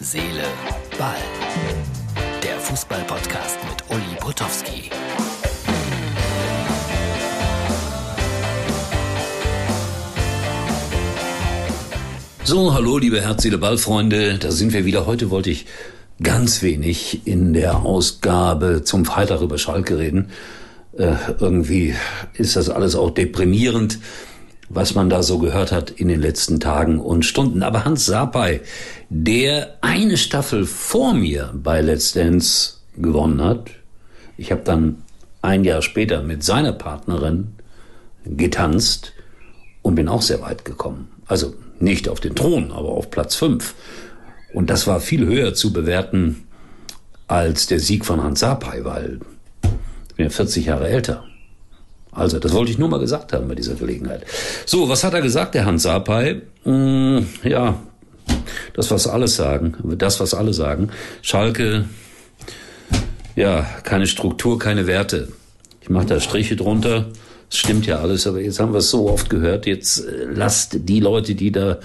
Seele, Ball. Der Fußball-Podcast mit Uli Potowski. So, hallo, liebe Herz, Seele, Ball-Freunde. Da sind wir wieder. Heute wollte ich ganz wenig in der Ausgabe zum Freitag über Schalke reden. Äh, irgendwie ist das alles auch deprimierend was man da so gehört hat in den letzten Tagen und Stunden. Aber Hans Sapai, der eine Staffel vor mir bei Let's Dance gewonnen hat, ich habe dann ein Jahr später mit seiner Partnerin getanzt und bin auch sehr weit gekommen. Also nicht auf den Thron, aber auf Platz fünf. Und das war viel höher zu bewerten als der Sieg von Hans Sapai, weil ich bin ja 40 Jahre älter. Also, das wollte ich nur mal gesagt haben bei dieser Gelegenheit. So, was hat er gesagt, der Hans Sapai? Hm, ja, das, was alle sagen, das, was alle sagen. Schalke, ja, keine Struktur, keine Werte. Ich mache da Striche drunter. Das stimmt ja alles, aber jetzt haben wir es so oft gehört. Jetzt äh, lasst die Leute, die da,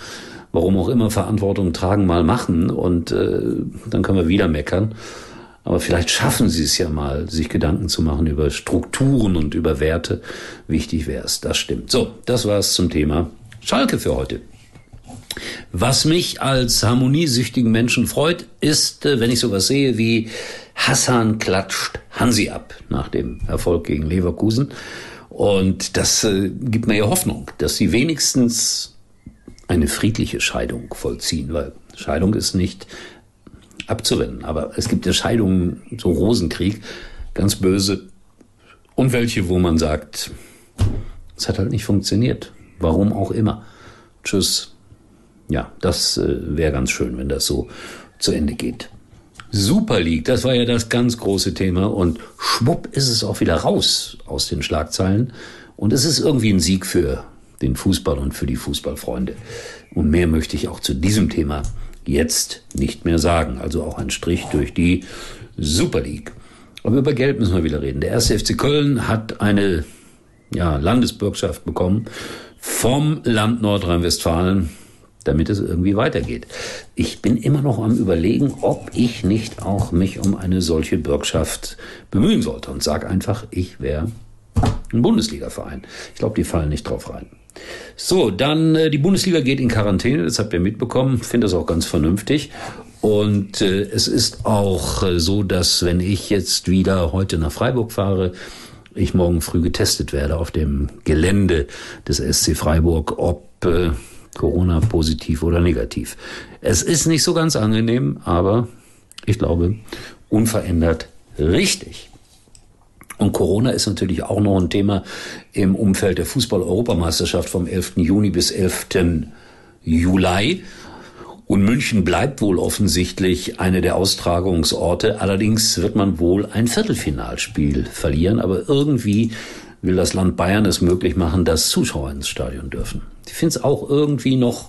warum auch immer, Verantwortung tragen, mal machen und äh, dann können wir wieder meckern. Aber vielleicht schaffen sie es ja mal, sich Gedanken zu machen über Strukturen und über Werte. Wichtig wäre es, das stimmt. So, das war es zum Thema Schalke für heute. Was mich als harmoniesüchtigen Menschen freut, ist, äh, wenn ich sowas sehe wie Hassan klatscht Hansi ab nach dem Erfolg gegen Leverkusen. Und das äh, gibt mir ja Hoffnung, dass sie wenigstens eine friedliche Scheidung vollziehen, weil Scheidung ist nicht abzuwenden. Aber es gibt ja Scheidungen, so Rosenkrieg, ganz böse. Und welche, wo man sagt, es hat halt nicht funktioniert. Warum auch immer. Tschüss. Ja, das äh, wäre ganz schön, wenn das so zu Ende geht. Super League, das war ja das ganz große Thema und schwupp ist es auch wieder raus aus den Schlagzeilen und es ist irgendwie ein Sieg für den Fußball und für die Fußballfreunde. Und mehr möchte ich auch zu diesem Thema jetzt nicht mehr sagen. Also auch ein Strich durch die Super League. Aber über Geld müssen wir wieder reden. Der erste FC Köln hat eine ja, Landesbürgschaft bekommen vom Land Nordrhein-Westfalen, damit es irgendwie weitergeht. Ich bin immer noch am überlegen, ob ich nicht auch mich um eine solche Bürgschaft bemühen sollte und sag einfach, ich wäre ein Bundesliga-Verein. Ich glaube, die fallen nicht drauf rein. So, dann äh, die Bundesliga geht in Quarantäne, das habt ihr mitbekommen, finde das auch ganz vernünftig. Und äh, es ist auch äh, so, dass wenn ich jetzt wieder heute nach Freiburg fahre, ich morgen früh getestet werde auf dem Gelände des SC Freiburg, ob äh, Corona positiv oder negativ. Es ist nicht so ganz angenehm, aber ich glaube, unverändert richtig. Und Corona ist natürlich auch noch ein Thema im Umfeld der Fußball-Europameisterschaft vom 11. Juni bis 11. Juli. Und München bleibt wohl offensichtlich eine der Austragungsorte. Allerdings wird man wohl ein Viertelfinalspiel verlieren. Aber irgendwie will das Land Bayern es möglich machen, dass Zuschauer ins Stadion dürfen. Ich finde es auch irgendwie noch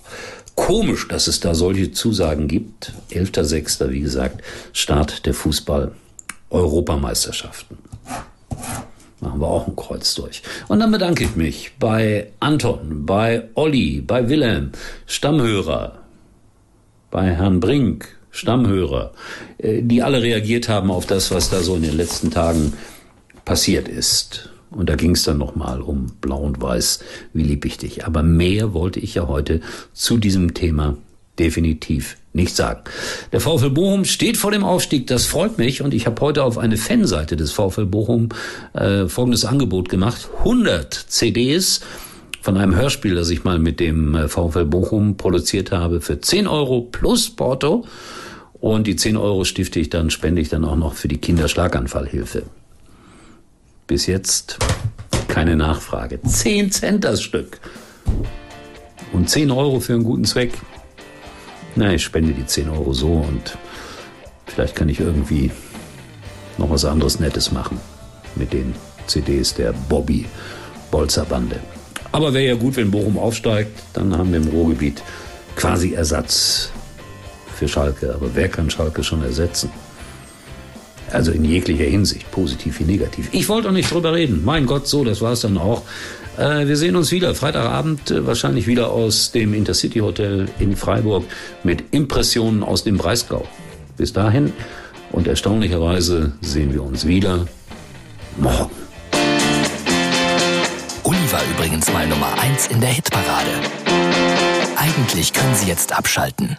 komisch, dass es da solche Zusagen gibt. 11.06. wie gesagt, Start der Fußball-Europameisterschaften machen wir auch ein Kreuz durch. Und dann bedanke ich mich bei Anton, bei Olli, bei Wilhelm, Stammhörer, bei Herrn Brink, Stammhörer, äh, die alle reagiert haben auf das, was da so in den letzten Tagen passiert ist. Und da ging es dann nochmal um Blau und Weiß, wie lieb ich dich. Aber mehr wollte ich ja heute zu diesem Thema definitiv nicht sagen. Der VfL Bochum steht vor dem Aufstieg, das freut mich und ich habe heute auf eine Fanseite des VfL Bochum äh, folgendes Angebot gemacht. 100 CDs von einem Hörspiel, das ich mal mit dem äh, VfL Bochum produziert habe, für 10 Euro plus Porto. Und die 10 Euro stifte ich dann, spende ich dann auch noch für die Kinderschlaganfallhilfe. Bis jetzt keine Nachfrage. 10 Cent das Stück. Und 10 Euro für einen guten Zweck. Na, ich spende die 10 Euro so und vielleicht kann ich irgendwie noch was anderes Nettes machen mit den CDs der Bobby Bolzer Bande. Aber wäre ja gut, wenn Bochum aufsteigt, dann haben wir im Ruhrgebiet quasi Ersatz für Schalke. Aber wer kann Schalke schon ersetzen? Also in jeglicher Hinsicht, positiv wie negativ. Ich wollte auch nicht drüber reden. Mein Gott, so, das war es dann auch. Äh, wir sehen uns wieder Freitagabend, äh, wahrscheinlich wieder aus dem Intercity Hotel in Freiburg mit Impressionen aus dem Breisgau. Bis dahin und erstaunlicherweise sehen wir uns wieder morgen. Uli war übrigens mal Nummer 1 in der Hitparade. Eigentlich können Sie jetzt abschalten.